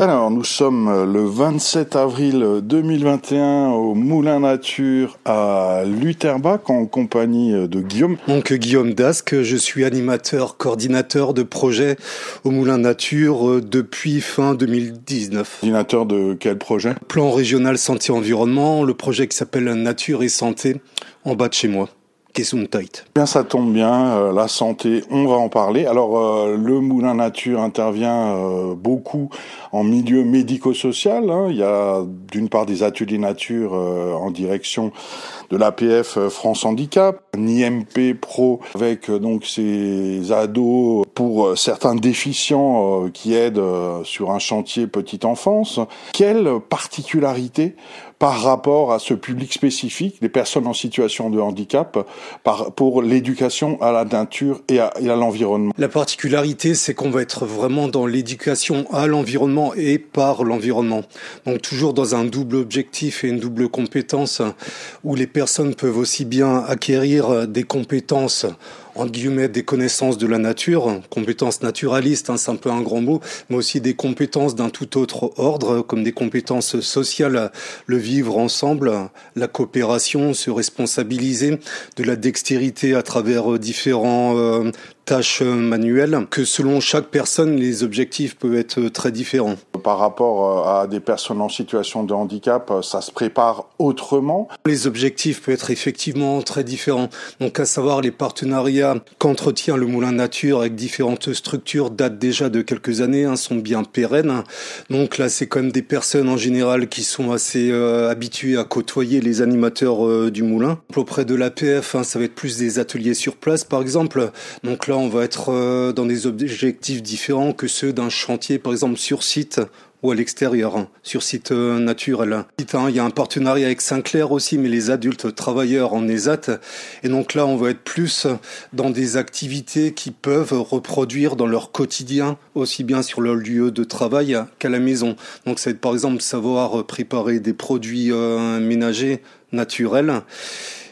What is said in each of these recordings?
Alors, nous sommes le 27 avril 2021 au Moulin Nature à Lutherbach en compagnie de Guillaume. Donc Guillaume Dasque, je suis animateur, coordinateur de projet au Moulin Nature depuis fin 2019. Coordinateur de quel projet? Plan régional santé-environnement, le projet qui s'appelle Nature et Santé en bas de chez moi. Bien, ça tombe bien, euh, la santé, on va en parler. Alors, euh, le Moulin Nature intervient euh, beaucoup en milieu médico-social. Hein. Il y a d'une part des ateliers nature en direction de l'APF France Handicap, un IMP Pro avec donc ces ados pour certains déficients qui aident sur un chantier petite enfance. Quelle particularité par rapport à ce public spécifique, les personnes en situation de handicap, par, pour l'éducation à la nature et à, et à l'environnement. La particularité, c'est qu'on va être vraiment dans l'éducation à l'environnement et par l'environnement. Donc toujours dans un double objectif et une double compétence où les personnes peuvent aussi bien acquérir des compétences entre guillemets, des connaissances de la nature, compétences naturalistes, hein, c'est un peu un grand mot, mais aussi des compétences d'un tout autre ordre, comme des compétences sociales, le vivre ensemble, la coopération, se responsabiliser, de la dextérité à travers euh, différents euh, tâches manuelles, que selon chaque personne, les objectifs peuvent être très différents. Par rapport euh, à des personnes en situation de handicap, ça se prépare autrement Les objectifs peuvent être effectivement très différents. Donc à savoir les partenariats qu'entretient le Moulin Nature avec différentes structures datent déjà de quelques années, hein, sont bien pérennes. Donc là, c'est quand même des personnes en général qui sont assez euh, habituées à côtoyer les animateurs euh, du moulin. Auprès de l'APF, hein, ça va être plus des ateliers sur place, par exemple. Donc là, on va être euh, dans des objectifs différents que ceux d'un chantier, par exemple sur site ou à l'extérieur, hein, sur site euh, naturel. Il y a un partenariat avec Sinclair aussi, mais les adultes travailleurs en ESAT. Et donc là, on va être plus dans des activités qui peuvent reproduire dans leur quotidien, aussi bien sur leur lieu de travail qu'à la maison. Donc c'est par exemple savoir préparer des produits euh, ménagers naturels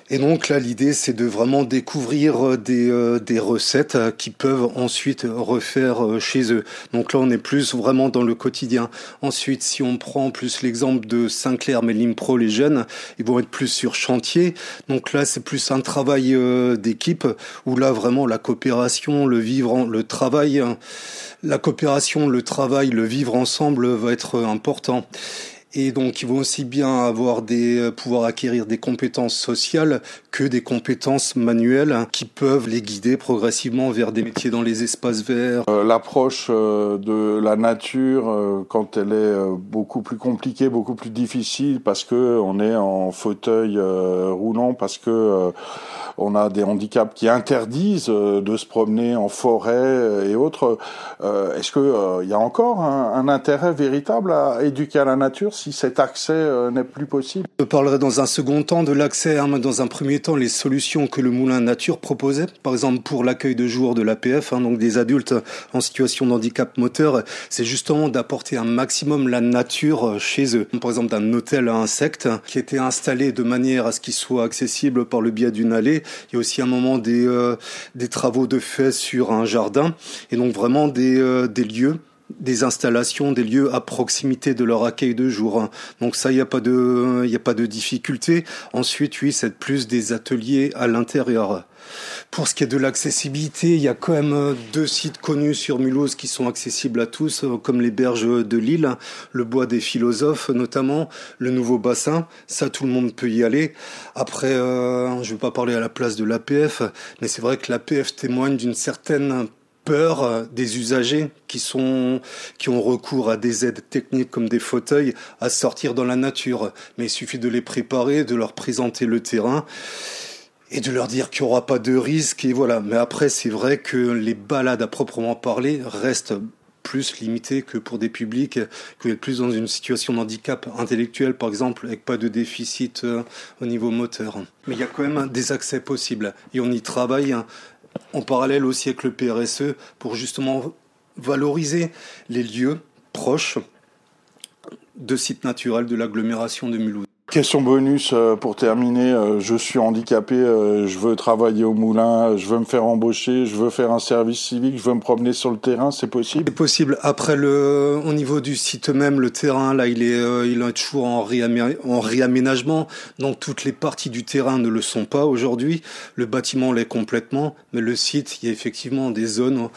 et donc là, l'idée, c'est de vraiment découvrir euh, des, euh, des recettes euh, qui peuvent ensuite refaire chez eux. Donc là, on est plus vraiment dans le quotidien. Ensuite, si on prend plus l'exemple de Sinclair, mais l'Impro, les jeunes, ils vont être plus sur chantier. Donc là, c'est plus un travail d'équipe où là, vraiment, la coopération, le vivre, le travail, la coopération, le travail, le vivre ensemble va être important et donc ils vont aussi bien avoir des euh, pouvoir acquérir des compétences sociales que des compétences manuelles qui peuvent les guider progressivement vers des métiers dans les espaces verts. Euh, l'approche euh, de la nature quand elle est beaucoup plus compliquée, beaucoup plus difficile parce que on est en fauteuil roulant parce que on a des handicaps qui interdisent de se promener en forêt et autres. Est-ce que il y a encore un intérêt véritable à éduquer à la nature si cet accès euh, n'est plus possible. Je parlerai dans un second temps de l'accès, hein, dans un premier temps, les solutions que le Moulin Nature proposait, par exemple pour l'accueil de jour de l'APF, hein, donc des adultes en situation de handicap moteur, c'est justement d'apporter un maximum la nature euh, chez eux. Par exemple d'un hôtel à insectes qui était installé de manière à ce qu'il soit accessible par le biais d'une allée. Il y a aussi un moment des, euh, travaux de fait sur un jardin et donc vraiment des lieux des installations, des lieux à proximité de leur accueil de jour. Donc ça, il n'y a pas de, il a pas de difficulté. Ensuite, oui, c'est plus des ateliers à l'intérieur. Pour ce qui est de l'accessibilité, il y a quand même deux sites connus sur Mulhouse qui sont accessibles à tous, comme les berges de Lille, le bois des philosophes notamment, le nouveau bassin. Ça, tout le monde peut y aller. Après, euh, je ne vais pas parler à la place de l'APF, mais c'est vrai que l'APF témoigne d'une certaine peur euh, des usagers qui sont qui ont recours à des aides techniques comme des fauteuils à sortir dans la nature. Mais il suffit de les préparer, de leur présenter le terrain et de leur dire qu'il n'y aura pas de risque voilà. Mais après, c'est vrai que les balades à proprement parler restent plus limitées que pour des publics qui sont plus dans une situation de handicap intellectuel, par exemple, avec pas de déficit euh, au niveau moteur. Mais il y a quand même des accès possibles et on y travaille en parallèle aussi avec le PRSE pour justement valoriser les lieux proches de sites naturels de l'agglomération de Mulhouse. Question bonus euh, pour terminer. Euh, je suis handicapé, euh, je veux travailler au moulin, je veux me faire embaucher, je veux faire un service civique, je veux me promener sur le terrain. C'est possible? C'est possible. Après, le, au niveau du site même, le terrain, là, il est, il est toujours en, en réaménagement. Donc, toutes les parties du terrain ne le sont pas aujourd'hui. Le bâtiment l'est complètement, mais le site, il y a effectivement des zones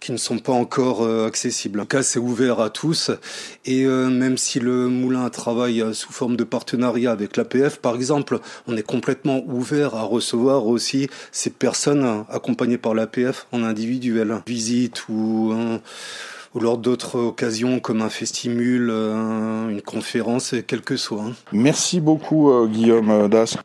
qui ne sont pas encore euh, accessibles. En cas, c'est ouvert à tous et euh, même si le moulin travaille euh, sous forme de partenariat avec l'APF, par exemple, on est complètement ouvert à recevoir aussi ces personnes accompagnées par l'APF en individuel, visite ou ou lors d'autres occasions comme un festimule, une conférence, quel que soit. Hein. Merci beaucoup Guillaume Das.